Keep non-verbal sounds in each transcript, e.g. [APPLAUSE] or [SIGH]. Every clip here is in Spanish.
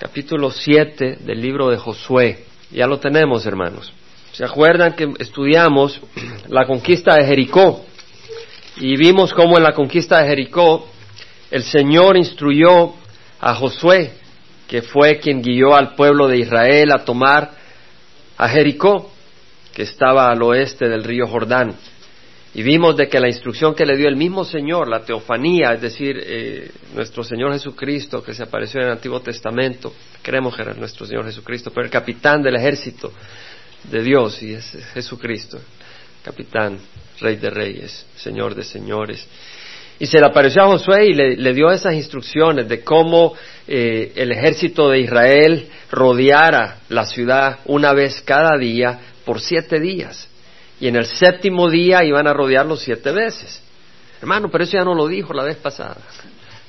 capítulo 7 del libro de Josué. Ya lo tenemos, hermanos. ¿Se acuerdan que estudiamos [CLEARS THROAT] la conquista de Jericó? Y vimos cómo en la conquista de Jericó el Señor instruyó a Josué, que fue quien guió al pueblo de Israel a tomar a Jericó, que estaba al oeste del río Jordán. Y vimos de que la instrucción que le dio el mismo Señor, la teofanía, es decir, eh, nuestro Señor Jesucristo, que se apareció en el Antiguo Testamento, creemos que era nuestro Señor Jesucristo, pero el capitán del ejército de Dios, y es Jesucristo, capitán, rey de reyes, Señor de señores. Y se le apareció a Josué y le, dio esas instrucciones de cómo eh, el ejército de Israel rodeara la ciudad una vez cada día por siete días y en el séptimo día iban a rodearlo siete veces. Hermano, pero eso ya no lo dijo la vez pasada.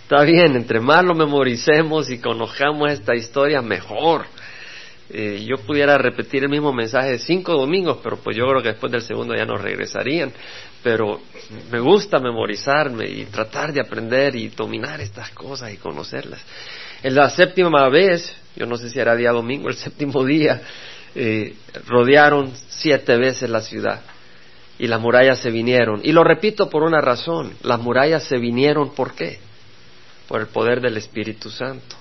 Está bien, entre más lo memoricemos y conozcamos esta historia, mejor. Eh, yo pudiera repetir el mismo mensaje cinco domingos, pero pues yo creo que después del segundo ya no regresarían. Pero me gusta memorizarme y tratar de aprender y dominar estas cosas y conocerlas. En la séptima vez, yo no sé si era día domingo, el séptimo día, rodearon siete veces la ciudad y las murallas se vinieron. Y lo repito por una razón, las murallas se vinieron ¿por qué? Por el poder del Espíritu Santo.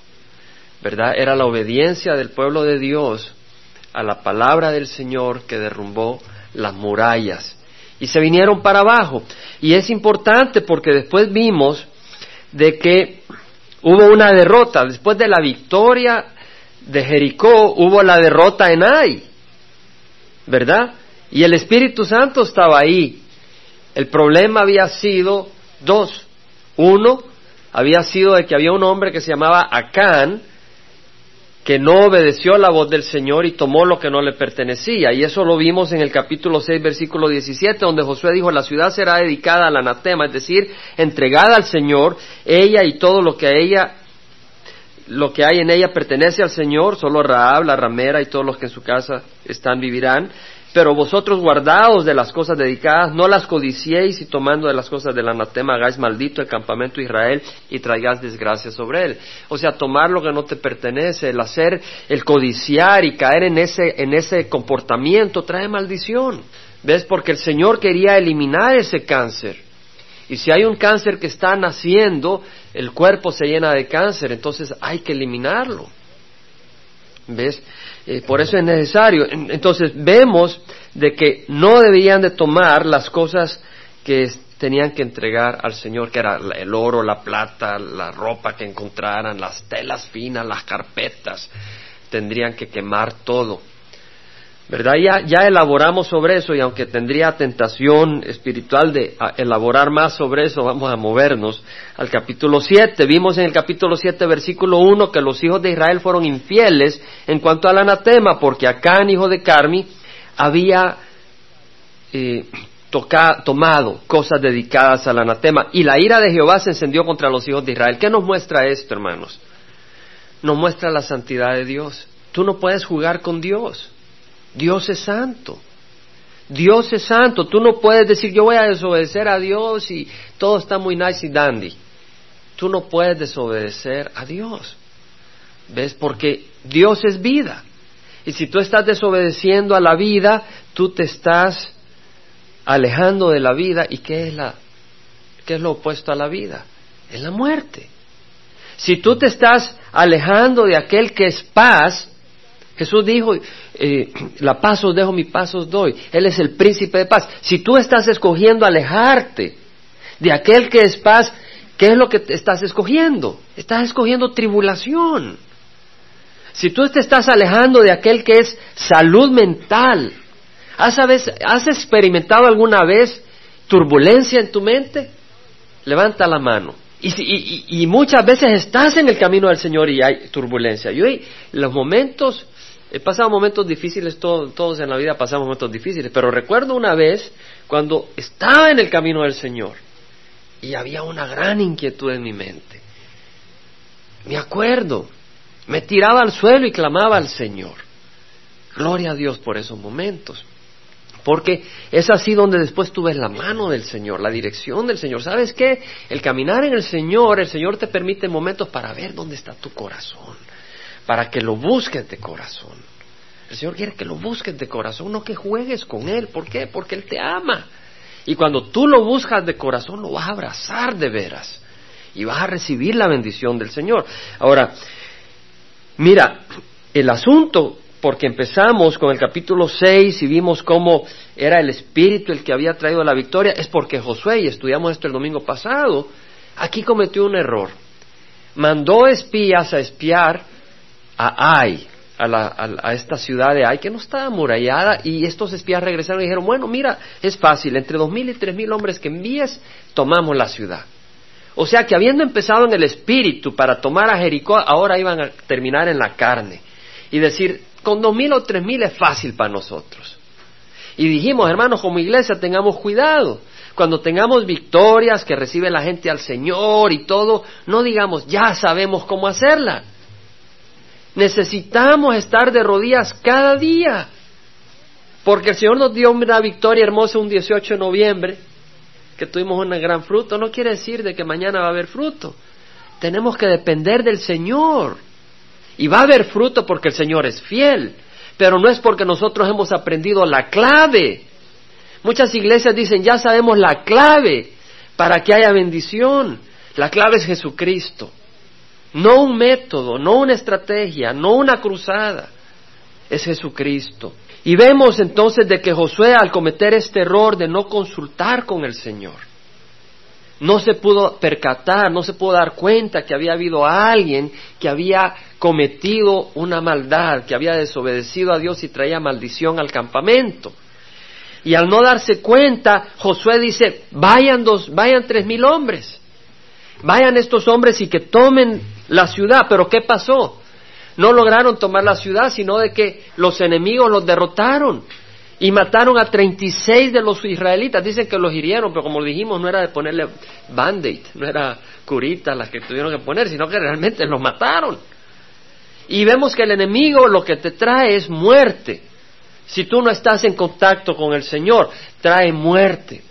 ¿Verdad? Era la obediencia del pueblo de Dios a la palabra del Señor que derrumbó las murallas. Y se vinieron para abajo. Y es importante porque después vimos de que hubo una derrota. Después de la victoria de Jericó hubo la derrota en Ai, ¿verdad? Y el Espíritu Santo estaba ahí. El problema había sido dos. Uno, había sido de que había un hombre que se llamaba Acán, que no obedeció la voz del Señor y tomó lo que no le pertenecía. Y eso lo vimos en el capítulo 6, versículo 17, donde Josué dijo, la ciudad será dedicada al anatema, es decir, entregada al Señor, ella y todo lo que a ella lo que hay en ella pertenece al Señor, solo Raab, la ramera y todos los que en su casa están vivirán. Pero vosotros guardaos de las cosas dedicadas, no las codiciéis y tomando de las cosas del anatema hagáis maldito el campamento de Israel y traigáis desgracia sobre él. O sea, tomar lo que no te pertenece, el hacer, el codiciar y caer en ese, en ese comportamiento trae maldición. ¿Ves? Porque el Señor quería eliminar ese cáncer. Y si hay un cáncer que está naciendo, el cuerpo se llena de cáncer, entonces hay que eliminarlo. ¿Ves? Eh, por eso es necesario. Entonces vemos de que no debían de tomar las cosas que tenían que entregar al Señor, que era el oro, la plata, la ropa que encontraran, las telas finas, las carpetas. Tendrían que quemar todo. ¿Verdad? Ya, ya elaboramos sobre eso y aunque tendría tentación espiritual de elaborar más sobre eso, vamos a movernos al capítulo 7. Vimos en el capítulo 7, versículo 1, que los hijos de Israel fueron infieles en cuanto al anatema, porque Acán, hijo de Carmi, había eh, tomado cosas dedicadas al anatema y la ira de Jehová se encendió contra los hijos de Israel. ¿Qué nos muestra esto, hermanos? Nos muestra la santidad de Dios. Tú no puedes jugar con Dios. Dios es santo. Dios es santo. Tú no puedes decir yo voy a desobedecer a Dios y todo está muy nice y dandy. Tú no puedes desobedecer a Dios. ¿Ves? Porque Dios es vida. Y si tú estás desobedeciendo a la vida, tú te estás alejando de la vida. ¿Y qué es, la, qué es lo opuesto a la vida? Es la muerte. Si tú te estás alejando de aquel que es paz, Jesús dijo, eh, [CLEARS THROAT] la paz os dejo, mi paz os doy. Él es el príncipe de paz. Si tú estás escogiendo alejarte de aquel que es paz, ¿qué es lo que estás escogiendo? Estás escogiendo tribulación. Si tú te estás alejando de aquel que es salud mental, ¿has, ¿has experimentado alguna vez turbulencia en tu mente? Levanta la mano. Y, y, muchas veces estás en el camino del Señor y hay turbulencia. Yo, los momentos He pasado momentos difíciles, todos en la vida pasamos momentos difíciles, pero recuerdo una vez cuando estaba en el camino del Señor y había una gran inquietud en mi mente. Me acuerdo, me tiraba al suelo y clamaba al Señor. Gloria a Dios por esos momentos. Porque es así donde después tuve la mano del Señor, la dirección del Señor. ¿Sabes qué? El caminar en el Señor, el Señor te permite momentos para ver dónde está tu corazón para que lo busques de corazón. El Señor quiere que lo busques de corazón, no que juegues con Él. ¿Por qué? Porque Él te ama. Y cuando tú lo buscas de corazón, lo vas a abrazar de veras. Y vas a recibir la bendición del Señor. Ahora, mira, el asunto, porque empezamos con el capítulo 6 y vimos cómo era el Espíritu el que había traído la victoria, es porque Josué, y estudiamos esto el domingo pasado, aquí cometió un error. Mandó espías a espiar a Ai, a, esta ciudad de Ai, que no estaba amurallada, y estos espías regresaron y dijeron, bueno, mira, es fácil, entre dos mil y tres mil hombres que envíes, tomamos la ciudad. O sea que habiendo empezado en el espíritu para tomar a Jericó, ahora iban a terminar en la carne. Y decir, con dos mil o tres mil es fácil para nosotros. Y dijimos, hermanos, como iglesia tengamos cuidado. Cuando tengamos victorias que recibe la gente al Señor y todo, no digamos, ya sabemos cómo hacerla. Necesitamos estar de rodillas cada día. Porque el Señor nos dio una victoria hermosa un 18 de noviembre, que tuvimos un gran fruto. No quiere decir de que mañana va a haber fruto. Tenemos que depender del Señor. Y va a haber fruto porque el Señor es fiel. Pero no es porque nosotros hemos aprendido la clave. Muchas iglesias dicen, ya sabemos la clave para que haya bendición. La clave es Jesucristo. No un método, no una estrategia, no una cruzada. Es Jesucristo. Y vemos entonces de que Josué al cometer este error de no consultar con el Señor, no se pudo percatar, no se pudo dar cuenta que había habido alguien que había cometido una maldad, que había desobedecido a Dios y traía maldición al campamento. Y al no darse cuenta, Josué dice, vayan dos, vayan tres mil hombres, vayan estos hombres y que tomen la ciudad. Pero ¿qué pasó? No lograron tomar la ciudad, sino de que los enemigos los derrotaron y mataron a 36 de los israelitas. Dicen que los hirieron, pero como dijimos, no era de ponerle band-aid, no era curita las que tuvieron que poner, sino que realmente los mataron. Y vemos que el enemigo lo que te trae es muerte. Si tú no estás en contacto con el Señor, trae muerte.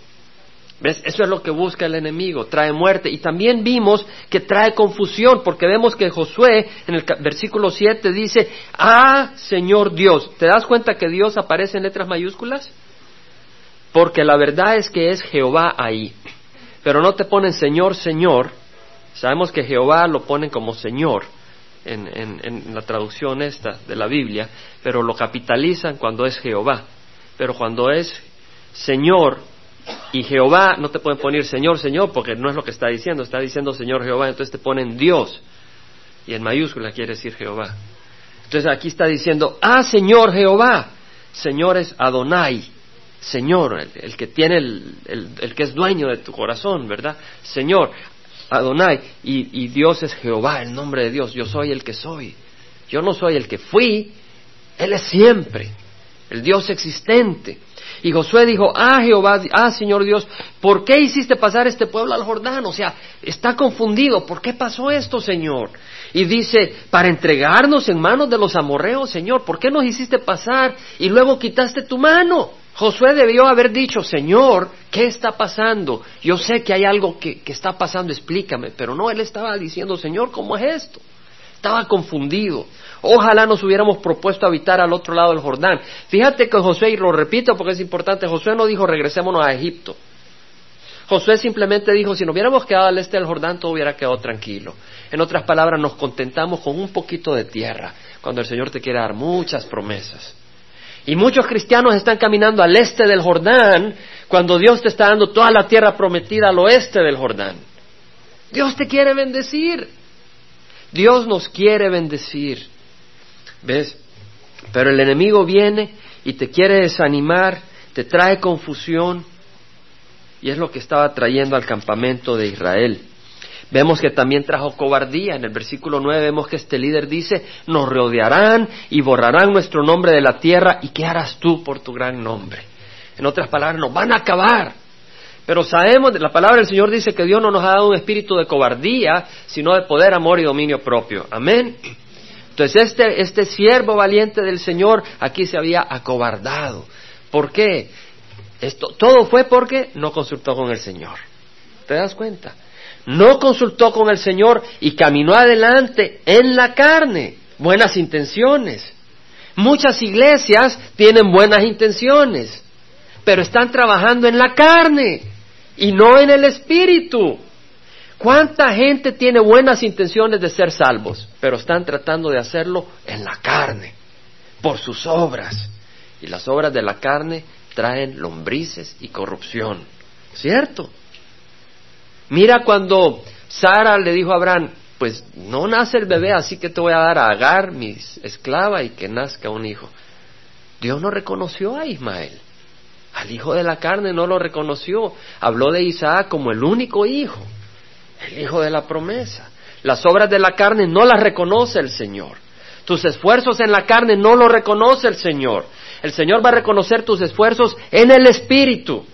¿Ves? Eso es lo que busca el enemigo, trae muerte. Y también vimos que trae confusión, porque vemos que Josué en el versículo 7 dice, ah, Señor Dios. ¿Te das cuenta que Dios aparece en letras mayúsculas? Porque la verdad es que es Jehová ahí. Pero no te ponen Señor, Señor. Sabemos que Jehová lo ponen como Señor en, en la traducción esta de la Biblia, pero lo capitalizan cuando es Jehová. Pero cuando es Señor, y Jehová, no te pueden poner Señor, Señor, porque no es lo que está diciendo, está diciendo Señor Jehová, entonces te ponen Dios. Y en mayúscula quiere decir Jehová. Entonces aquí está diciendo, ah, Señor Jehová. Señor es Adonai, Señor, el, que tiene el, el, que es dueño de tu corazón, ¿verdad? Señor, Adonai, y, y Dios es Jehová, el nombre de Dios, yo soy el que soy. Yo no soy el que fui, Él es siempre, el Dios existente. Y Josué dijo, ah Jehová, ah Señor Dios, ¿por qué hiciste pasar este pueblo al Jordán? O sea, está confundido, ¿por qué pasó esto, Señor? Y dice, para entregarnos en manos de los amorreos, Señor, ¿por qué nos hiciste pasar y luego quitaste tu mano? Josué debió haber dicho, Señor, ¿qué está pasando? Yo sé que hay algo que, que está pasando, explícame. Pero no, él estaba diciendo, Señor, ¿cómo es esto? Estaba confundido. Ojalá nos hubiéramos propuesto habitar al otro lado del Jordán. Fíjate que Josué, y lo repito porque es importante, Josué no dijo regresémonos a Egipto. Josué simplemente dijo, si nos hubiéramos quedado al este del Jordán, todo hubiera quedado tranquilo. En otras palabras, nos contentamos con un poquito de tierra, cuando el Señor te quiere dar muchas promesas. Y muchos cristianos están caminando al este del Jordán, cuando Dios te está dando toda la tierra prometida al oeste del Jordán. Dios te quiere bendecir. Dios nos quiere bendecir. ¿Ves? Pero el enemigo viene y te quiere desanimar, te trae confusión, y es lo que estaba trayendo al campamento de Israel. Vemos que también trajo cobardía. En el versículo 9 vemos que este líder dice, nos rodearán y borrarán nuestro nombre de la tierra, ¿y qué harás tú por tu gran nombre? En otras palabras, nos van a acabar. Pero sabemos, la palabra del Señor dice que Dios no nos ha dado un espíritu de cobardía, sino de poder, amor y dominio propio. Amén. Entonces este, este siervo valiente del Señor aquí se había acobardado. ¿Por qué? Esto, todo fue porque no consultó con el Señor. ¿Te das cuenta? No consultó con el Señor y caminó adelante en la carne. buenas intenciones. Muchas iglesias tienen buenas intenciones, pero están trabajando en la carne y no en el espíritu. ¿Cuánta gente tiene buenas intenciones de ser salvos, pero están tratando de hacerlo en la carne, por sus obras? Y las obras de la carne traen lombrices y corrupción, ¿cierto? Mira cuando Sara le dijo a Abraham, pues no nace el bebé, así que te voy a dar a Agar, mi esclava, y que nazca un hijo. Dios no reconoció a Ismael. Al hijo de la carne no lo reconoció. Habló de Isaac como el único hijo, el hijo de la promesa. Las obras de la carne no las reconoce el Señor. Tus esfuerzos en la carne no lo reconoce el Señor. El Señor va a reconocer tus esfuerzos en el Espíritu.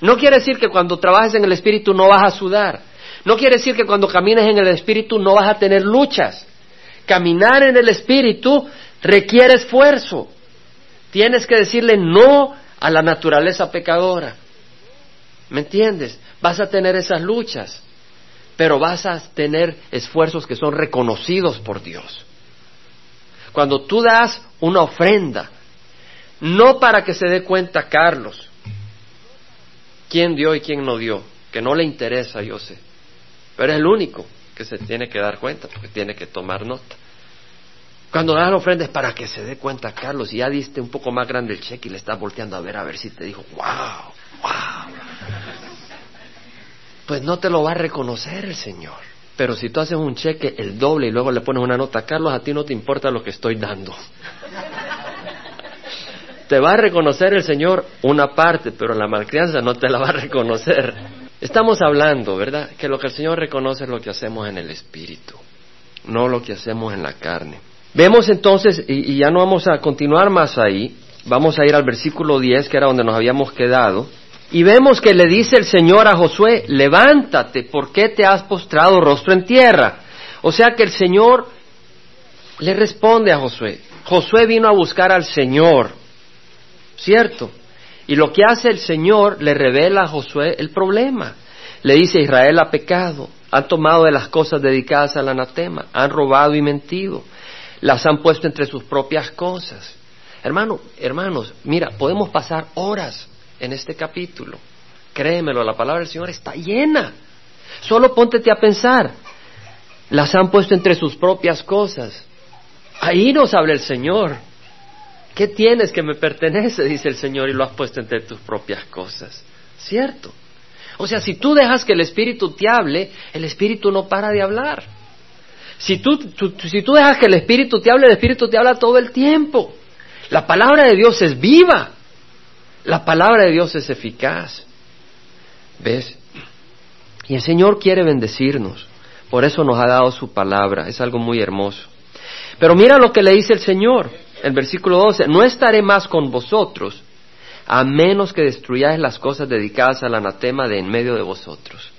No quiere decir que cuando trabajes en el Espíritu no vas a sudar. No quiere decir que cuando camines en el Espíritu no vas a tener luchas. Caminar en el Espíritu requiere esfuerzo. Tienes que decirle no a la naturaleza pecadora. ¿Me entiendes? Vas a tener esas luchas, pero vas a tener esfuerzos que son reconocidos por Dios. Cuando tú das una ofrenda, no para que se dé cuenta Carlos quién dio y quién no dio, que no le interesa, yo sé, pero es el único que se tiene que dar cuenta, porque tiene que tomar nota. Cuando das la ofrenda es para que se dé cuenta, Carlos, y ya diste un poco más grande el cheque y le estás volteando a ver a ver si te dijo, wow, wow. Pues no te lo va a reconocer el Señor. Pero si tú haces un cheque el doble y luego le pones una nota, Carlos, a ti no te importa lo que estoy dando. [LAUGHS] te va a reconocer el Señor una parte, pero la malcrianza no te la va a reconocer. Estamos hablando, ¿verdad? Que lo que el Señor reconoce es lo que hacemos en el Espíritu, no lo que hacemos en la carne. Vemos entonces, y, ya no vamos a continuar más ahí, vamos a ir al versículo 10, que era donde nos habíamos quedado, y vemos que le dice el Señor a Josué, levántate, ¿por qué te has postrado rostro en tierra? O sea que el Señor le responde a Josué. Josué vino a buscar al Señor, ¿cierto? Y lo que hace el Señor le revela a Josué el problema. Le dice, Israel ha pecado, han tomado de las cosas dedicadas al anatema, han robado y mentido, las han puesto entre sus propias cosas. Hermano, hermanos, mira, podemos pasar horas en este capítulo. Créemelo, la palabra del Señor está llena. Solo póntete a pensar. Las han puesto entre sus propias cosas. Ahí nos habla el Señor. ¿Qué tienes que me pertenece? dice el Señor, y lo has puesto entre tus propias cosas. ¿Cierto? O sea, si tú dejas que el Espíritu te hable, el Espíritu no para de hablar. Si tú, si tú dejas que el Espíritu te hable, el Espíritu te habla todo el tiempo. La palabra de Dios es viva. La palabra de Dios es eficaz. ¿Ves? Y el Señor quiere bendecirnos. Por eso nos ha dado su palabra. Es algo muy hermoso. Pero mira lo que le dice el Señor el versículo 12, no estaré más con vosotros a menos que destruyáis las cosas dedicadas al anatema de en medio de vosotros.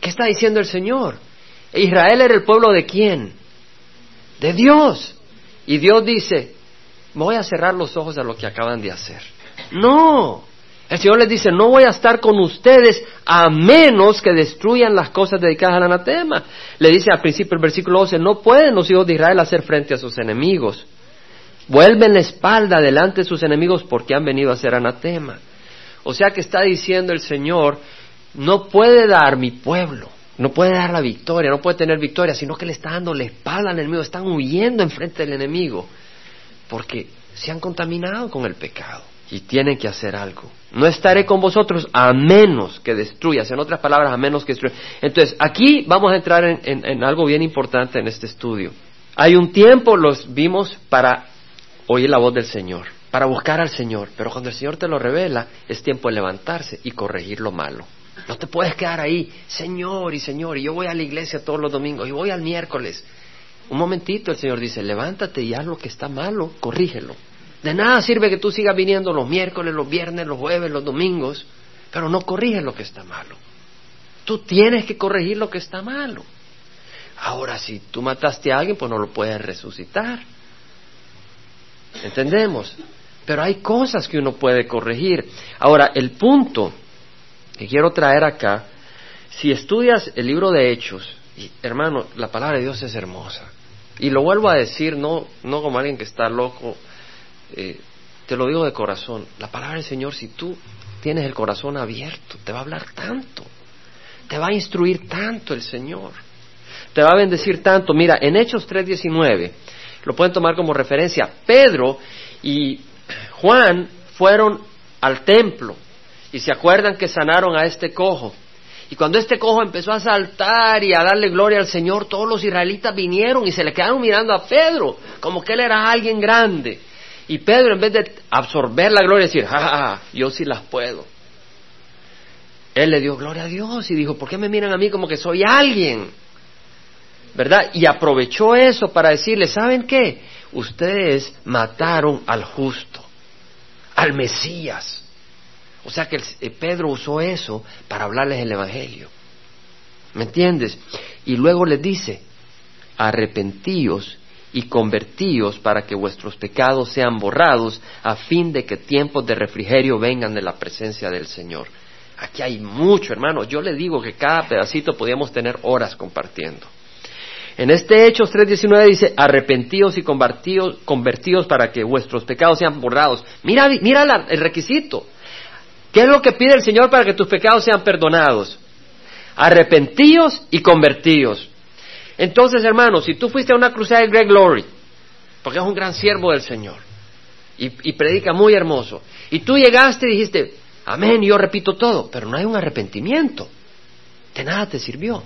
¿Qué está diciendo el Señor? Israel era el pueblo de quién? De Dios. Y Dios dice, voy a cerrar los ojos a lo que acaban de hacer. No. El Señor les dice, no voy a estar con ustedes a menos que destruyan las cosas dedicadas al anatema. Le dice al principio el versículo 12, no pueden los hijos de Israel hacer frente a sus enemigos Vuelven la espalda delante de sus enemigos porque han venido a ser anatema. O sea que está diciendo el Señor, no puede dar mi pueblo, no puede dar la victoria, no puede tener victoria, sino que le está dando la espalda al enemigo, están huyendo enfrente del enemigo, porque se han contaminado con el pecado y tienen que hacer algo. No estaré con vosotros a menos que destruyas, en otras palabras, a menos que destruyas. Entonces, aquí vamos a entrar en, algo bien importante en este estudio. Hay un tiempo, los vimos, para oír la voz del Señor, para buscar al Señor. Pero cuando el Señor te lo revela, es tiempo de levantarse y corregir lo malo. No te puedes quedar ahí, Señor y Señor, y yo voy a la iglesia todos los domingos, y voy al miércoles. Un momentito, el Señor dice, levántate y haz lo que está malo, corrígelo. De nada sirve que tú sigas viniendo los miércoles, los viernes, los jueves, los domingos, pero no corriges lo que está malo. Tú tienes que corregir lo que está malo. Ahora, si tú mataste a alguien, pues no lo puedes resucitar. ¿Entendemos? Pero hay cosas que uno puede corregir. Ahora, el punto que quiero traer acá, si estudias el libro de Hechos, y, hermano, la palabra de Dios es hermosa. Y lo vuelvo a decir, no, no como alguien que está loco, eh, te lo digo de corazón. La palabra del Señor, si tú tienes el corazón abierto, te va a hablar tanto, te va a instruir tanto el Señor, te va a bendecir tanto. Mira, en Hechos 3:19, lo pueden tomar como referencia, Pedro y Juan fueron al templo y se acuerdan que sanaron a este cojo. Y cuando este cojo empezó a saltar y a darle gloria al Señor, todos los israelitas vinieron y se le quedaron mirando a Pedro, como que él era alguien grande. Y Pedro, en vez de absorber la gloria y decir, ja, yo sí las puedo, él le dio gloria a Dios y dijo, ¿por qué me miran a mí como que soy alguien? ¿Verdad? Y aprovechó eso para decirle, ¿saben qué? Ustedes mataron al justo, al Mesías. O sea que eh, Pedro usó eso para hablarles el Evangelio. ¿Me entiendes? Y luego les dice, arrepentíos y convertíos para que vuestros pecados sean borrados, a fin de que tiempos de refrigerio vengan de la presencia del Señor. Aquí hay mucho, hermano. Yo le digo que cada pedacito podíamos tener horas compartiendo. En este Hechos 3.19 dice, arrepentíos y convertíos, convertíos para que vuestros pecados sean borrados. Mira, mira el requisito. ¿Qué es lo que pide el Señor para que tus pecados sean perdonados? Arrepentíos y convertíos. Entonces, hermanos, si tú fuiste a una cruzada de Greg Glory, porque es un gran siervo del Señor, y, predica muy hermoso, y tú llegaste y dijiste, amén, yo repito todo, pero no hay un arrepentimiento, de nada te sirvió.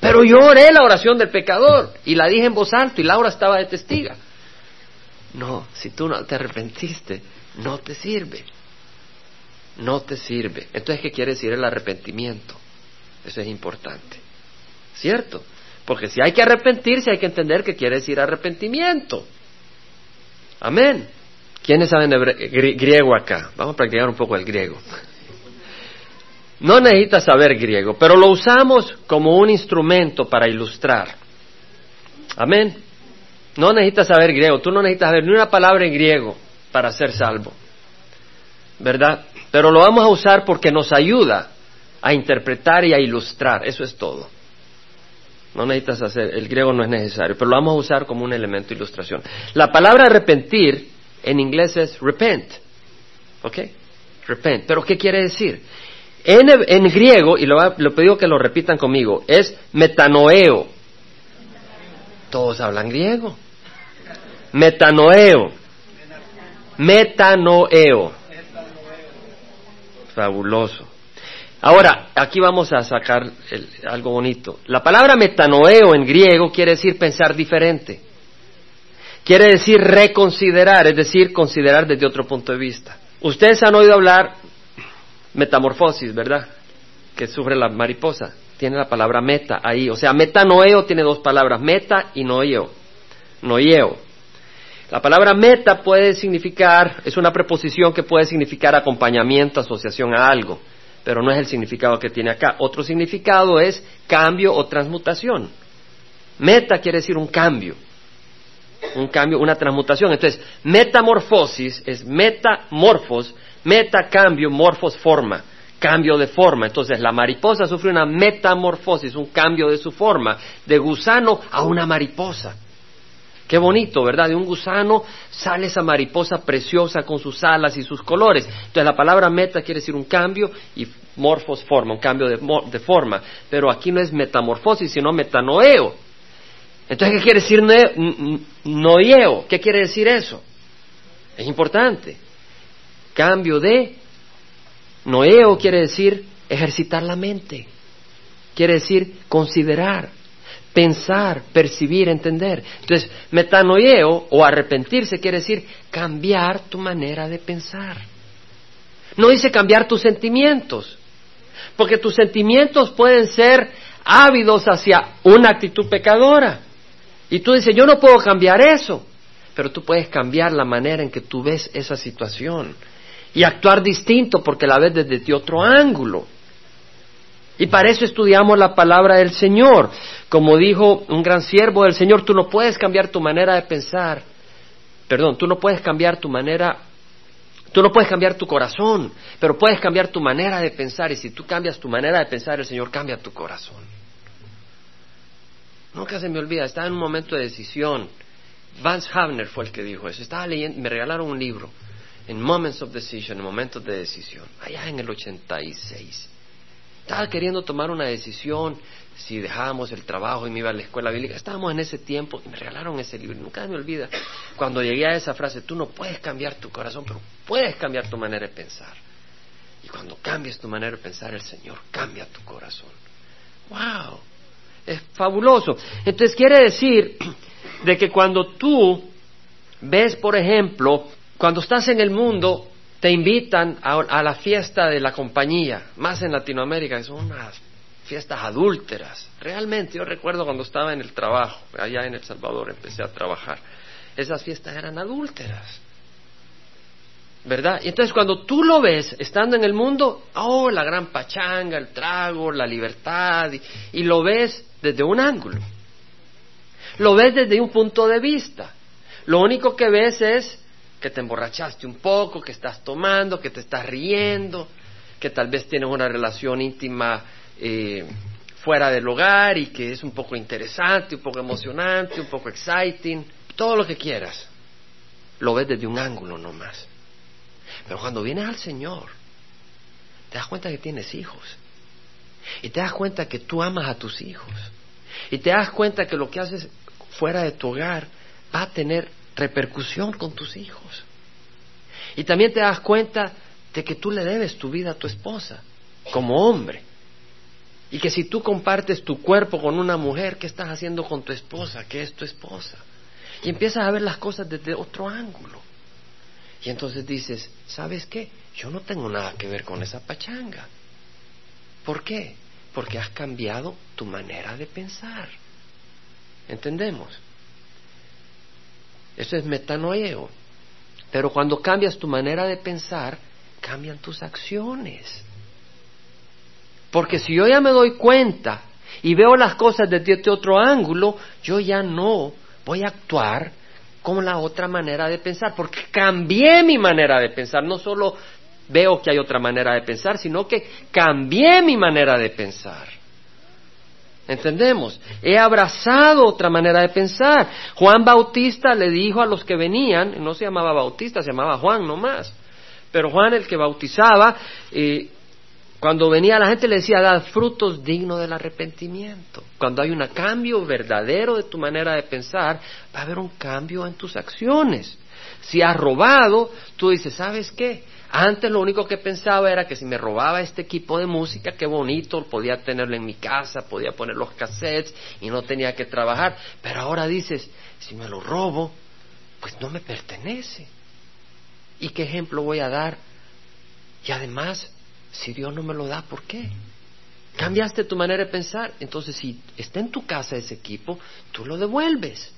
Pero yo oré la oración del pecador y la dije en voz alta y Laura estaba de testiga. No, si tú no te arrepentiste, no te sirve no te sirve. Entonces, ¿qué quiere decir el arrepentimiento? Eso es importante. ¿Cierto? Porque si hay que arrepentirse, hay que entender qué quiere decir arrepentimiento. Amén. ¿Quiénes saben griego acá? Vamos a practicar un poco el griego. No necesitas saber griego, pero lo usamos como un instrumento para ilustrar. Amén. No necesitas saber griego, tú no necesitas saber ni una palabra en griego para ser salvo. ¿Verdad? Pero lo vamos a usar porque nos ayuda a interpretar y a ilustrar. Eso es todo. No necesitas hacer, el griego no es necesario, pero lo vamos a usar como un elemento de ilustración. La palabra arrepentir en inglés es repent. ¿Ok? Repent. ¿Pero qué quiere decir? En, en griego, y lo, lo pido que lo repitan conmigo, es metanoeo. Todos hablan griego. Metanoeo. Metanoeo. Fabuloso. Ahora, aquí vamos a sacar algo bonito. La palabra metanoeo en griego quiere decir pensar diferente. Quiere decir reconsiderar, es decir, considerar desde otro punto de vista. Ustedes han oído hablar metamorfosis, ¿verdad? Que sufre la mariposa. Tiene la palabra meta ahí. O sea, metanoeo tiene dos palabras, meta y noeo. Noeo. La palabra meta puede significar, es una preposición que puede significar acompañamiento, asociación a algo, pero no es el significado que tiene acá. Otro significado es cambio o transmutación. Meta quiere decir un cambio, un cambio, una transmutación. Entonces, metamorfosis es metamorfos, meta cambio, morfos forma, cambio de forma. Entonces, la mariposa sufre una metamorfosis, un cambio de su forma, de gusano a una mariposa. Qué bonito, ¿verdad? De un gusano sale esa mariposa preciosa con sus alas y sus colores. Entonces la palabra meta quiere decir un cambio y morfos forma, un cambio de, forma. Pero aquí no es metamorfosis, sino metanoeo. Entonces, ¿qué quiere decir noeo? ¿Qué quiere decir eso? Es importante. Cambio de noeo quiere decir ejercitar la mente. Quiere decir considerar pensar, percibir, entender. Entonces, metanoeo o arrepentirse quiere decir cambiar tu manera de pensar. No dice cambiar tus sentimientos, porque tus sentimientos pueden ser ávidos hacia una actitud pecadora. Y tú dices, yo no puedo cambiar eso, pero tú puedes cambiar la manera en que tú ves esa situación y actuar distinto porque la ves desde otro ángulo. Y para eso estudiamos la palabra del Señor. Como dijo un gran siervo del Señor, tú no puedes cambiar tu manera de pensar. Perdón, tú no puedes cambiar tu manera, tú no puedes cambiar tu corazón, pero puedes cambiar tu manera de pensar. Y si tú cambias tu manera de pensar, el Señor cambia tu corazón. Nunca se me olvida, estaba en un momento de decisión. Vance Havner fue el que dijo eso. Estaba leyendo, me regalaron un libro, en Moments of Decision, en momentos de decisión, allá en el 86. Estaba queriendo tomar una decisión si dejábamos el trabajo y me iba a la escuela bíblica. Estábamos en ese tiempo y me regalaron ese libro. Nunca me olvida cuando llegué a esa frase, tú no puedes cambiar tu corazón, pero puedes cambiar tu manera de pensar. Y cuando cambies tu manera de pensar, el Señor cambia tu corazón. ¡Wow! Es fabuloso. Entonces quiere decir [CLEARS THROAT] de que cuando tú ves, por ejemplo, cuando estás en el mundo, te invitan a, la fiesta de la compañía, más en Latinoamérica, son unas fiestas adúlteras. Realmente, yo recuerdo cuando estaba en el trabajo, allá en El Salvador empecé a trabajar, esas fiestas eran adúlteras. ¿Verdad? Y entonces cuando tú lo ves estando en el mundo, oh, la gran pachanga, el trago, la libertad, y, lo ves desde un ángulo. Lo ves desde un punto de vista. Lo único que ves es que te emborrachaste un poco, que estás tomando, que te estás riendo, que tal vez tienes una relación íntima eh, fuera del hogar y que es un poco interesante, un poco emocionante, un poco exciting, todo lo que quieras. Lo ves desde un ángulo nomás. Pero cuando vienes al Señor, te das cuenta que tienes hijos. Y te das cuenta que tú amas a tus hijos. Y te das cuenta que lo que haces fuera de tu hogar va a tener repercusión con tus hijos. Y también te das cuenta de que tú le debes tu vida a tu esposa como hombre. Y que si tú compartes tu cuerpo con una mujer, ¿qué estás haciendo con tu esposa? ¿Qué es tu esposa? Y empiezas a ver las cosas desde otro ángulo. Y entonces dices, ¿sabes qué? Yo no tengo nada que ver con esa pachanga. ¿Por qué? Porque has cambiado tu manera de pensar. ¿Entendemos? Eso es metanoeo. Pero cuando cambias tu manera de pensar, cambian tus acciones. Porque si yo ya me doy cuenta y veo las cosas desde otro ángulo, yo ya no voy a actuar como la otra manera de pensar, porque cambié mi manera de pensar, no solo veo que hay otra manera de pensar, sino que cambié mi manera de pensar. ¿Entendemos? He abrazado otra manera de pensar. Juan Bautista le dijo a los que venían, no se llamaba Bautista, se llamaba Juan nomás, pero Juan el que bautizaba, eh, cuando venía la gente le decía, dad frutos dignos del arrepentimiento. Cuando hay un cambio verdadero de tu manera de pensar, va a haber un cambio en tus acciones. Si has robado, tú dices, ¿sabes qué? Antes lo único que pensaba era que si me robaba este equipo de música, qué bonito, podía tenerlo en mi casa, podía poner los cassettes y no tenía que trabajar. Pero ahora dices, si me lo robo, pues no me pertenece. ¿Y qué ejemplo voy a dar? Y además, si Dios no me lo da, ¿por qué? Cambiaste tu manera de pensar. Entonces, si está en tu casa ese equipo, tú lo devuelves,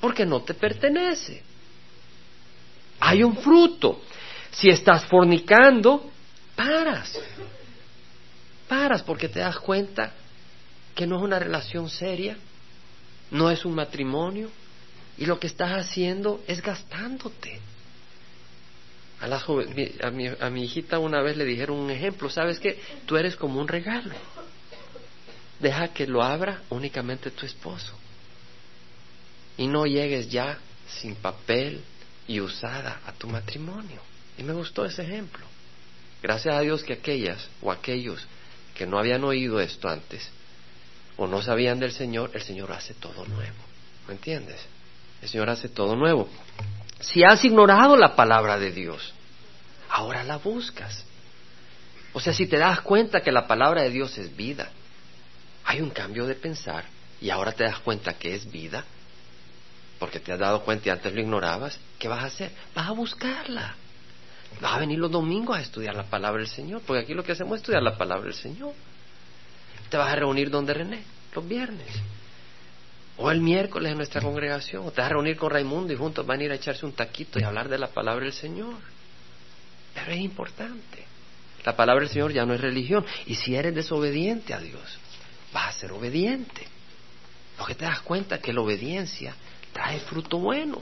porque no te pertenece. Hay un fruto. Si estás fornicando, paras. Paras porque te das cuenta que no es una relación seria, no es un matrimonio, y lo que estás haciendo es gastándote. A, la a, mi, a mi hijita una vez le dijeron un ejemplo, ¿sabes qué? Tú eres como un regalo. Deja que lo abra únicamente tu esposo. Y no llegues ya sin papel y usada a tu matrimonio. Y me gustó ese ejemplo. Gracias a Dios que aquellas o aquellos que no habían oído esto antes o no sabían del Señor, el Señor hace todo nuevo. ¿Me entiendes? El Señor hace todo nuevo. Si has ignorado la palabra de Dios, ahora la buscas. O sea, si te das cuenta que la palabra de Dios es vida, hay un cambio de pensar y ahora te das cuenta que es vida, porque te has dado cuenta y antes lo ignorabas, ¿qué vas a hacer? Vas a buscarla. Vas a venir los domingos a estudiar la palabra del Señor, porque aquí lo que hacemos es estudiar la palabra del Señor. Te vas a reunir donde René, los viernes. O el miércoles en nuestra congregación, o te vas a reunir con Raimundo y juntos van a ir a echarse un taquito y hablar de la palabra del Señor. Pero es importante. La palabra del Señor ya no es religión. Y si eres desobediente a Dios, vas a ser obediente. Porque te das cuenta que la obediencia trae fruto bueno.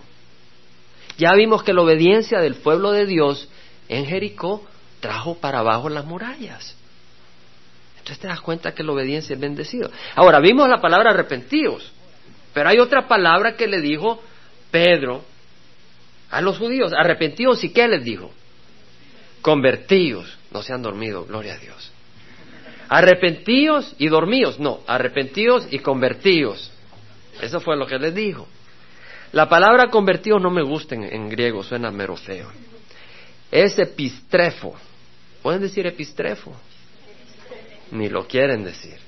Ya vimos que la obediencia del pueblo de Dios en Jericó trajo para abajo las murallas. Entonces te das cuenta que la obediencia es bendecida. Ahora, vimos la palabra arrepentidos. Pero hay otra palabra que le dijo Pedro a los judíos, arrepentidos y qué les dijo? Convertidos, no se han dormido, gloria a Dios. Arrepentidos y dormidos, no, arrepentidos y convertidos. Eso fue lo que les dijo. La palabra convertido no me gusta en, griego, suena mero feo. Es epistrefo. ¿Pueden decir epistrefo? Ni lo quieren decir.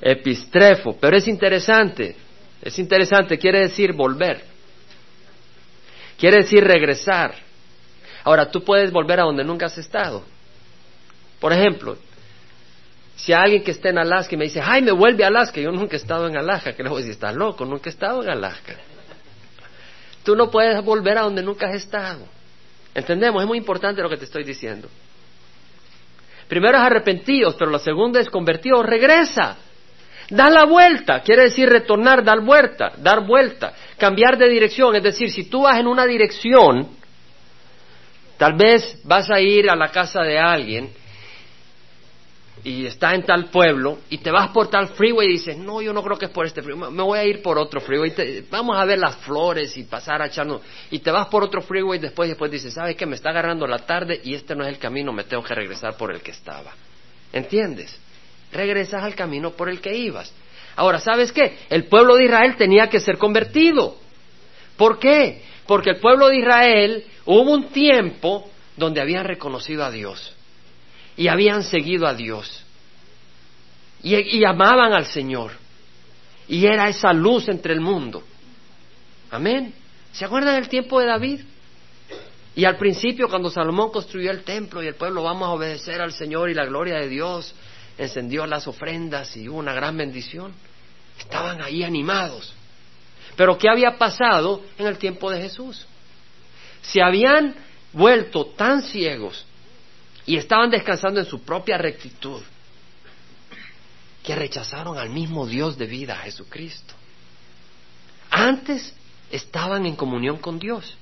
Epistrefo, pero es interesante. Es interesante, quiere decir volver. Quiere decir regresar. Ahora, tú puedes volver a donde nunca has estado. Por ejemplo, si alguien que está en Alaska y me dice, ay, me vuelve a Alaska, yo nunca he estado en Alaska, que le voy a decir, estás loco, nunca he estado en Alaska. Tú no puedes volver a donde nunca has estado. ¿Entendemos? Es muy importante lo que te estoy diciendo. Primero es arrepentidos, pero lo segundo es convertidos, regresa. Da la vuelta, quiere decir retornar, dar vuelta, dar vuelta, cambiar de dirección. Es decir, si tú vas en una dirección, tal vez vas a ir a la casa de alguien y está en tal pueblo y te vas por tal freeway y dices, no, yo no creo que es por este freeway, me voy a ir por otro freeway, vamos a ver las flores y pasar a echarnos, y te vas por otro freeway y después, después dices, ¿sabes qué? Me está agarrando la tarde y este no es el camino, me tengo que regresar por el que estaba. ¿Entiendes? Regresas al camino por el que ibas. Ahora, ¿sabes qué? El pueblo de Israel tenía que ser convertido. ¿Por qué? Porque el pueblo de Israel hubo un tiempo donde habían reconocido a Dios y habían seguido a Dios y, amaban al Señor y era esa luz entre el mundo. Amén. ¿Se acuerdan del tiempo de David? Y al principio, cuando Salomón construyó el templo y el pueblo vamos a obedecer al Señor y la gloria de Dios encendió las ofrendas y hubo una gran bendición, estaban ahí animados. Pero ¿qué había pasado en el tiempo de Jesús? Se habían vuelto tan ciegos y estaban descansando en su propia rectitud, que rechazaron al mismo Dios de vida, Jesucristo. Antes estaban en comunión con Dios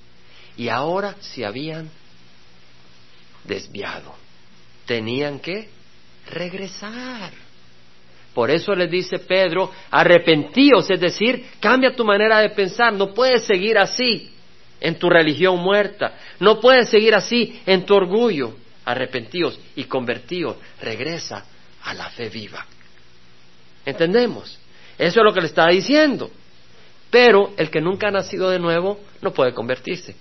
y ahora se habían desviado. Tenían que regresar. Por eso les dice Pedro, arrepentíos, es decir, cambia tu manera de pensar, no puedes seguir así en tu religión muerta, no puedes seguir así en tu orgullo, arrepentíos y convertíos, regresa a la fe viva. ¿Entendemos? Eso es lo que le está diciendo. Pero el que nunca ha nacido de nuevo no puede convertirse,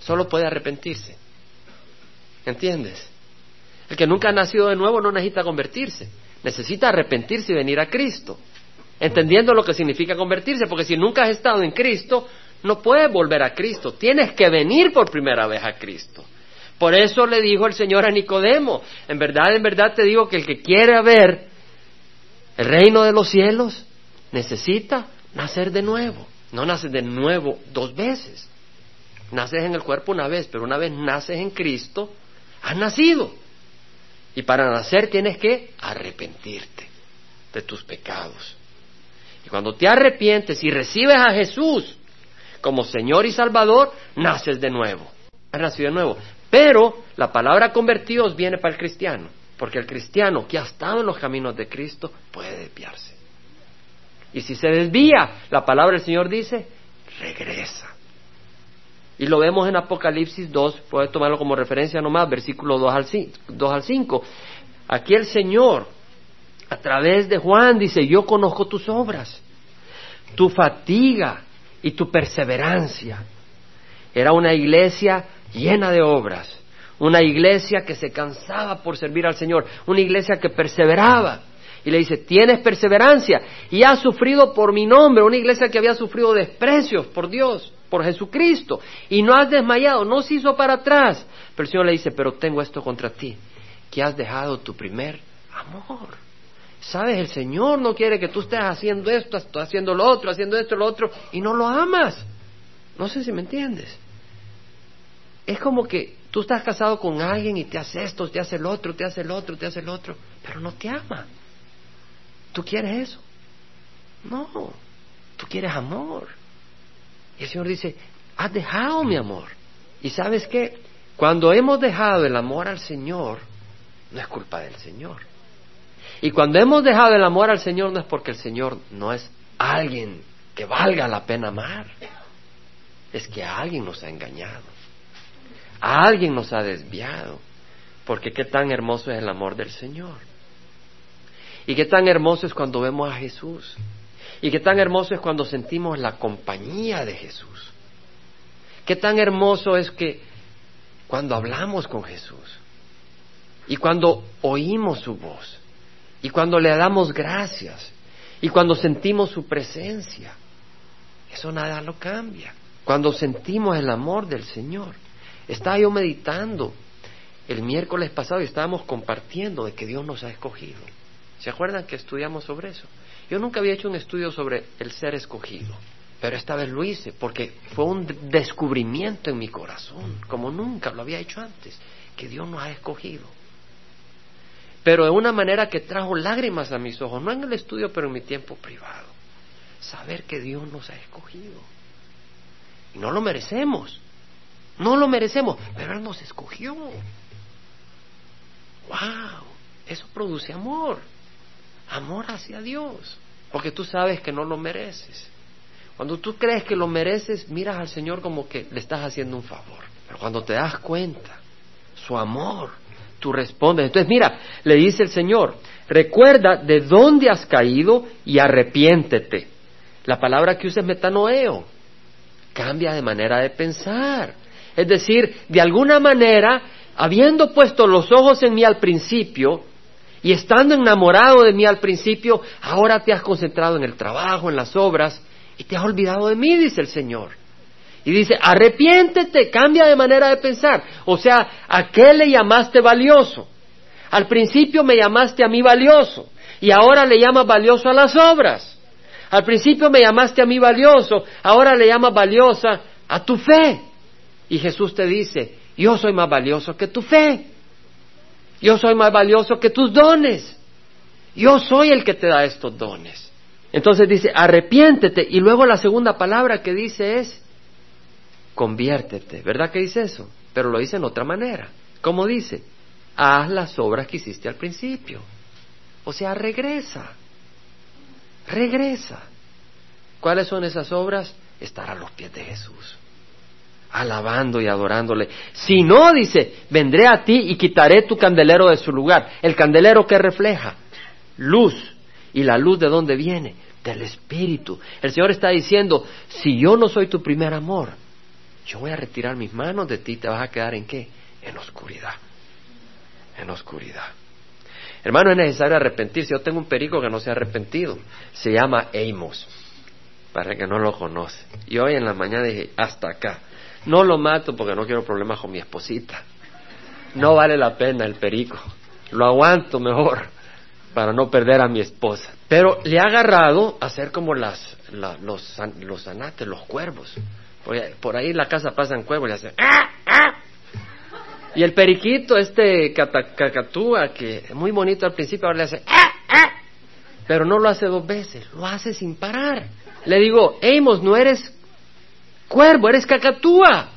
solo puede arrepentirse. ¿Entiendes? El que nunca ha nacido de nuevo no necesita convertirse, necesita arrepentirse y venir a Cristo, entendiendo lo que significa convertirse, porque si nunca has estado en Cristo, no puedes volver a Cristo, tienes que venir por primera vez a Cristo. Por eso le dijo el Señor a Nicodemo, en verdad, en verdad te digo que el que quiere ver el reino de los cielos necesita nacer de nuevo. No naces de nuevo dos veces. Naces en el cuerpo una vez, pero una vez naces en Cristo, has nacido. Y para nacer tienes que arrepentirte de tus pecados. Y cuando te arrepientes y recibes a Jesús como Señor y Salvador, naces de nuevo. Has nacido de nuevo. Pero la palabra convertidos viene para el cristiano, porque el cristiano que ha estado en los caminos de Cristo puede desviarse. Y si se desvía, la palabra del Señor dice, regresa. Y lo vemos en Apocalipsis 2, puedes tomarlo como referencia nomás, versículo 2 al 5. 2 al 5. Aquí el Señor, a través de Juan, dice, yo conozco tus obras, tu fatiga y tu perseverancia. Era una iglesia llena de obras, una iglesia que se cansaba por servir al Señor, una iglesia que perseveraba. Y le dice, tienes perseverancia y has sufrido por mi nombre, una iglesia que había sufrido desprecios por Dios, por Jesucristo, y no has desmayado, no se hizo para atrás. Pero el Señor le dice, pero tengo esto contra ti, que has dejado tu primer amor. Sabes, el Señor no quiere que tú estés haciendo esto, haciendo lo otro, haciendo esto, lo otro, y no lo amas. No sé si me entiendes. Es como que tú estás casado con alguien y te hace esto, te hace el otro, te hace el otro, te hace el otro, pero no te ama. ¿Tú quieres eso? No, tú quieres amor. Y el Señor dice, has dejado mi amor. Y sabes qué, cuando hemos dejado el amor al Señor, no es culpa del Señor. Y cuando hemos dejado el amor al Señor no es porque el Señor no es alguien que valga la pena amar, es que alguien nos ha engañado, alguien nos ha desviado, porque qué tan hermoso es el amor del Señor. Y qué tan hermoso es cuando vemos a Jesús. Y qué tan hermoso es cuando sentimos la compañía de Jesús. Qué tan hermoso es que cuando hablamos con Jesús y cuando oímos su voz y cuando le damos gracias y cuando sentimos su presencia. Eso nada lo cambia. Cuando sentimos el amor del Señor. Estaba yo meditando el miércoles pasado y estábamos compartiendo de que Dios nos ha escogido. ¿Se acuerdan que estudiamos sobre eso? Yo nunca había hecho un estudio sobre el ser escogido, pero esta vez lo hice porque fue un descubrimiento en mi corazón, como nunca lo había hecho antes, que Dios nos ha escogido. Pero de una manera que trajo lágrimas a mis ojos, no en el estudio, pero en mi tiempo privado. Saber que Dios nos ha escogido. Y no lo merecemos. No lo merecemos, pero Él nos escogió. ¡Wow! Eso produce amor amor hacia Dios, porque tú sabes que no lo mereces. Cuando tú crees que lo mereces, miras al Señor como que le estás haciendo un favor. Pero cuando te das cuenta, su amor, tú respondes. Entonces, mira, le dice el Señor, recuerda de dónde has caído y arrepiéntete. La palabra que usa es metanoeo. Cambia de manera de pensar. Es decir, de alguna manera, habiendo puesto los ojos en mí al principio, y estando enamorado de mí al principio, ahora te has concentrado en el trabajo, en las obras, y te has olvidado de mí, dice el Señor. Y dice, arrepiéntete, cambia de manera de pensar. O sea, ¿a qué le llamaste valioso? Al principio me llamaste a mí valioso, y ahora le llamas valioso a las obras. Al principio me llamaste a mí valioso, ahora le llamas valiosa a tu fe. Y Jesús te dice, yo soy más valioso que tu fe. Yo soy más valioso que tus dones. Yo soy el que te da estos dones. Entonces dice, arrepiéntete. Y luego la segunda palabra que dice es, conviértete. ¿Verdad que dice eso? Pero lo dice en otra manera. ¿Cómo dice? Haz las obras que hiciste al principio. O sea, regresa. Regresa. ¿Cuáles son esas obras? Estar a los pies de Jesús alabando y adorándole. Si no, dice, vendré a ti y quitaré tu candelero de su lugar. El candelero que refleja luz. ¿Y la luz de dónde viene? Del Espíritu. El Señor está diciendo, si yo no soy tu primer amor, yo voy a retirar mis manos de ti, te vas a quedar en qué? En oscuridad. En oscuridad. Hermano, es necesario arrepentirse. Yo tengo un perico que no se ha arrepentido. Se llama Amos, para que no lo conoce. Y hoy en la mañana dije, hasta acá. No lo mato porque no quiero problemas con mi esposita. No vale la pena el perico. Lo aguanto mejor para no perder a mi esposa. Pero le ha agarrado a hacer como las, los, los zanates, los cuervos. Por ahí, en la casa pasan cuervos y hacen... ¡Ah, ah! Y el periquito, este cacatúa, que es muy bonito al principio, ahora le hace... ¡Ah, ah! Pero no lo hace dos veces, lo hace sin parar. Le digo, Amos, no eres cuervo, eres cacatúa.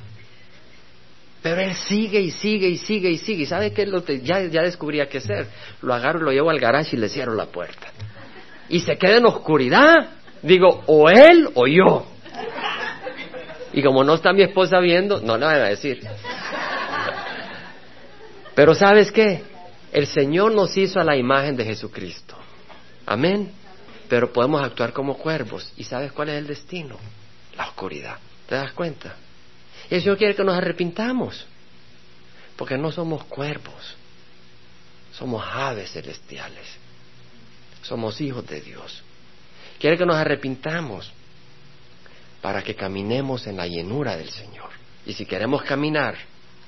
Pero él sigue y sigue y sigue y sigue. ¿Y sabe qué? Lo ya, ya descubría qué hacer. Lo agarro, lo llevo al garage y le cierro la puerta. Y se queda en oscuridad. Digo, o él o yo. Y como no está mi esposa viendo, no le voy a decir. Pero ¿sabes qué? El Señor nos hizo a la imagen de Jesucristo. Amén. Pero podemos actuar como cuervos. ¿Y sabes cuál es el destino? La oscuridad. ¿Te das cuenta? Y el Señor quiere que nos arrepintamos, porque no somos cuervos, somos aves celestiales, somos hijos de Dios. Quiere que nos arrepintamos para que caminemos en la llenura del Señor. Y si queremos caminar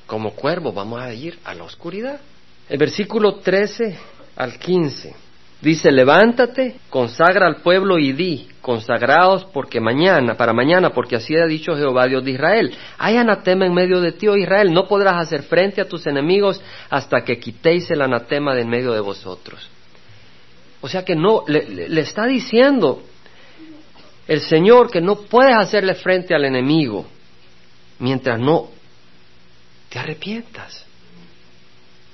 como cuervos, vamos a ir a la oscuridad. El versículo 13 al 15 dice, levántate, consagra al pueblo y di, consagrados porque mañana, para mañana, porque así ha dicho Jehová Dios de Israel. Hay anatema en medio de ti, oh Israel, no podrás hacer frente a tus enemigos hasta que quitéis el anatema de en medio de vosotros. O sea que no, le, está diciendo el Señor que no puedes hacerle frente al enemigo mientras no te arrepientas,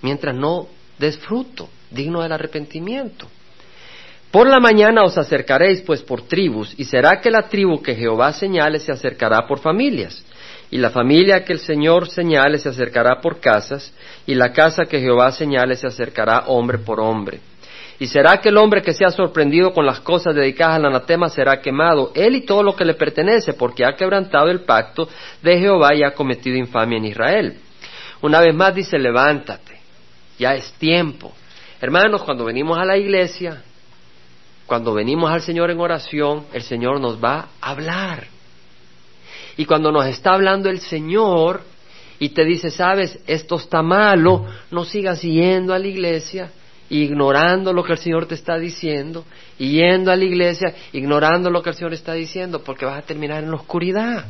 mientras no des fruto digno del arrepentimiento. Por la mañana os acercaréis pues por tribus, y será que la tribu que Jehová señale se acercará por familias, y la familia que el Señor señale se acercará por casas, y la casa que Jehová señale se acercará hombre por hombre. Y será que el hombre que sea sorprendido con las cosas dedicadas al anatema será quemado, él y todo lo que le pertenece, porque ha quebrantado el pacto de Jehová y ha cometido infamia en Israel. Una vez más dice, levántate, ya es tiempo. Hermanos, cuando venimos a la iglesia, cuando venimos al Señor en oración, el Señor nos va a hablar. Y cuando nos está hablando el Señor y te dice, sabes, esto está malo, no sigas yendo a la iglesia, ignorando lo que el Señor te está diciendo, yendo a la iglesia, ignorando lo que el Señor está diciendo, porque vas a terminar en la oscuridad.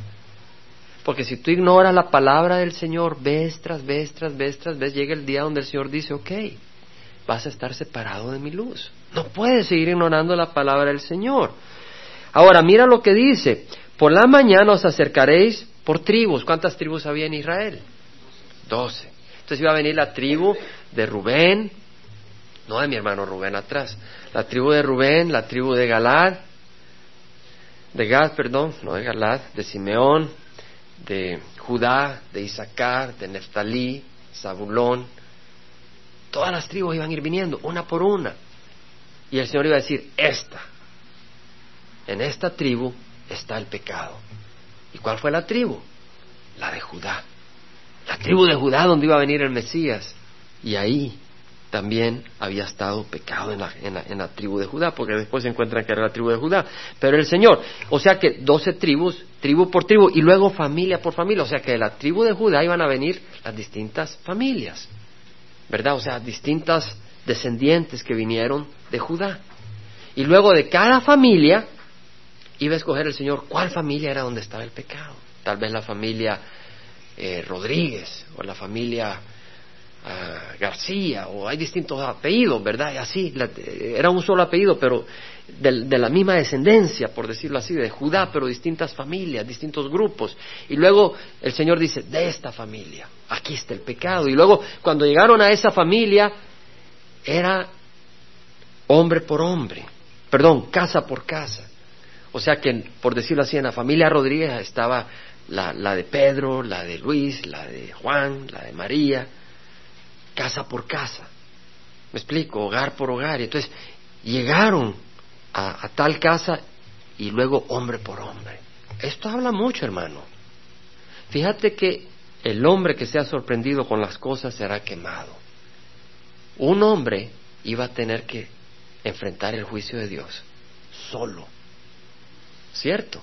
Porque si tú ignoras la palabra del Señor, vez tras vez, tras vez, tras vez, llega el día donde el Señor dice, ok, vas a estar separado de mi luz. No puedes seguir ignorando la palabra del Señor. Ahora, mira lo que dice, por la mañana os acercaréis por tribus. ¿Cuántas tribus había en Israel? Doce. Entonces iba a venir la tribu de Rubén, no de mi hermano Rubén atrás, la tribu de Rubén, la tribu de Galad, de Gad, perdón, no de Galad, de Simeón, de Judá, de Isaacar, de Neftalí, Zabulón. Todas las tribus iban a ir viniendo, una por una. Y el Señor iba a decir, esta, en esta tribu está el pecado. ¿Y cuál fue la tribu? La de Judá. La tribu de Judá donde iba a venir el Mesías. Y ahí también había estado pecado en la, en, la, tribu de Judá, porque después se encuentran que era la tribu de Judá. Pero el Señor, o sea que doce tribus, tribu por tribu, y luego familia por familia, o sea que de la tribu de Judá iban a venir las distintas familias, ¿verdad? O sea, distintas descendientes que vinieron de Judá. Y luego de cada familia iba a escoger el Señor cuál familia era donde estaba el pecado. Tal vez la familia eh, Rodríguez o la familia García, o hay distintos apellidos, ¿verdad? Y así, era un solo apellido, pero de, la misma descendencia, por decirlo así, de Judá, pero distintas familias, distintos grupos. Y luego el Señor dice, de esta familia, aquí está el pecado. Y luego, cuando llegaron a esa familia, era hombre por hombre, perdón, casa por casa. O sea que, por decirlo así, en la familia Rodríguez estaba la, la de Pedro, la de Luis, la de Juan, la de María, casa por casa. ¿Me explico? Hogar por hogar. Y entonces llegaron a, tal casa y luego hombre por hombre. Esto habla mucho, hermano. Fíjate que el hombre que sea sorprendido con las cosas será quemado. Un hombre iba a tener que enfrentar el juicio de Dios solo. ¿Cierto?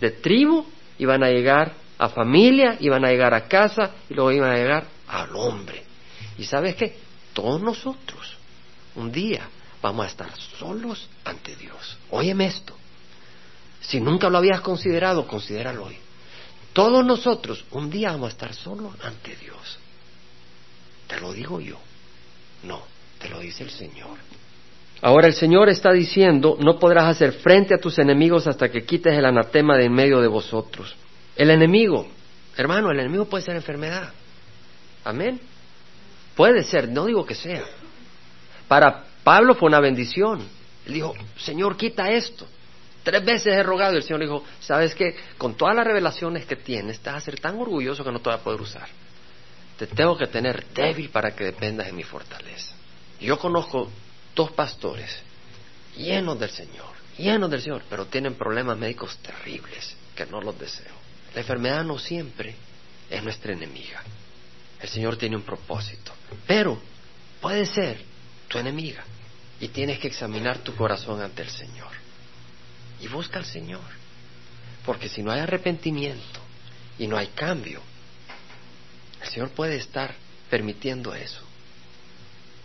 De tribu iban a llegar a familia, iban a llegar a casa y luego iban a llegar al hombre. Y sabes qué? Todos nosotros un día vamos a estar solos ante Dios. Óyeme esto. Si nunca lo habías considerado, considéralo hoy. Todos nosotros un día vamos a estar solos ante Dios. Te lo digo yo. No, te lo dice el Señor. Ahora el Señor está diciendo, no podrás hacer frente a tus enemigos hasta que quites el anatema de en medio de vosotros. El enemigo, hermano, el enemigo puede ser enfermedad. Amén. Puede ser, no digo que sea. Para Pablo fue una bendición. Él dijo, Señor, quita esto. Tres veces he rogado y el Señor dijo, ¿sabes qué? Con todas las revelaciones que tienes, vas a ser tan orgulloso que no te vas a poder usar. Te tengo que tener débil para que dependas de mi fortaleza. Yo conozco dos pastores llenos del Señor, llenos del Señor, pero tienen problemas médicos terribles que no los deseo. La enfermedad no siempre es nuestra enemiga. El Señor tiene un propósito. Pero puede ser tu enemiga y tienes que examinar tu corazón ante el Señor. Y busca al Señor. Porque si no hay arrepentimiento y no hay cambio, Señor puede estar permitiendo eso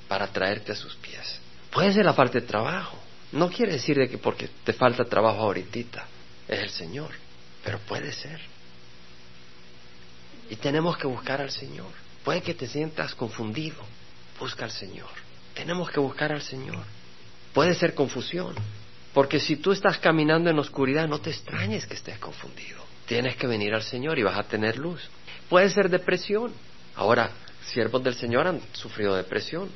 para traerte a sus pies. Puede ser la parte de trabajo. No quiere decir de que porque te falta trabajo ahorita es el Señor, pero puede ser. Y tenemos que buscar al Señor. Puede que te sientas confundido. Busca al Señor. Tenemos que buscar al Señor. Puede ser confusión. Porque si tú estás caminando en oscuridad, no te extrañes que estés confundido. Tienes que venir al Señor y vas a tener luz. Puede ser depresión. Ahora, siervos del Señor han sufrido depresión.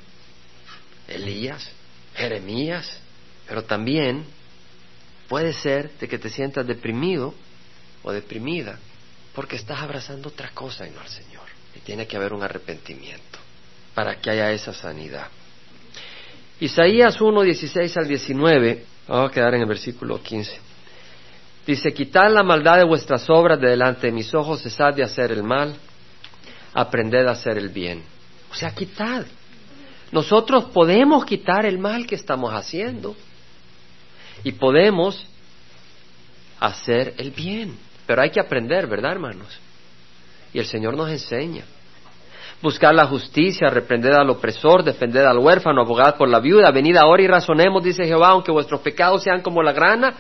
Elías, Jeremías, Pero también puede ser de que te sientas deprimido o deprimida porque estás abrazando otra cosa y no al Señor. Y tiene que haber un arrepentimiento para que haya esa sanidad. Isaías 1, 16 al 19, vamos a quedar en el versículo 15. Dice, quitad la maldad de vuestras obras de delante de mis ojos, cesad de hacer el mal, aprended a hacer el bien. O sea, quitad. Nosotros podemos quitar el mal que estamos haciendo y podemos hacer el bien. Pero hay que aprender, ¿verdad, hermanos? Y el Señor nos enseña. Buscar la justicia, reprender al opresor, defender al huérfano, abogad por la viuda. Venid ahora y razonemos, dice Jehová, aunque vuestros pecados sean como la grana,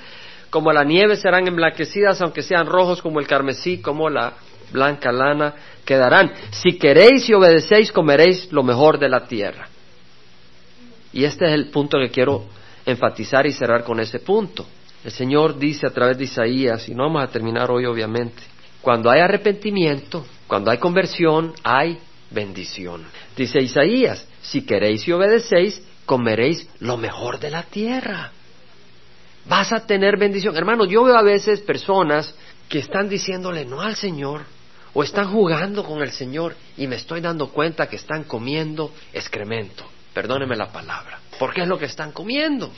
como la nieve serán emblanquecidas, aunque sean rojos como el carmesí, como la blanca lana quedarán. Si queréis y obedecéis, comeréis lo mejor de la tierra. Y este es el punto que quiero enfatizar y cerrar con ese punto. El Señor dice a través de Isaías, y no vamos a terminar hoy obviamente, cuando hay arrepentimiento, cuando hay conversión, hay bendición. Dice Isaías, si queréis y obedecéis, comeréis lo mejor de la tierra. Vas a tener bendición. Hermano, yo veo a veces personas que están diciéndole no al Señor o están jugando con el Señor y me estoy dando cuenta que están comiendo excremento. Perdóneme la palabra. Porque es lo que están comiendo.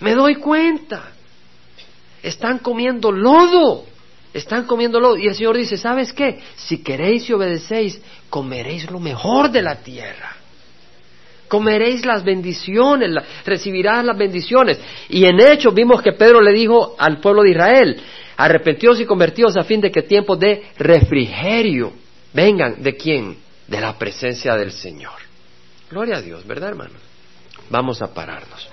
Me doy cuenta. Están comiendo lodo. Están comiendo lodo. Y el Señor dice, ¿sabes qué? Si queréis y obedecéis, comeréis lo mejor de la tierra. Comeréis las bendiciones, recibirás las bendiciones. Y en hecho vimos que Pedro le dijo al pueblo de Israel, arrepentidos y convertidos a fin de que tiempos de refrigerio vengan. ¿De quién? De la presencia del Señor. Gloria a Dios, ¿verdad, hermano? Vamos a pararnos.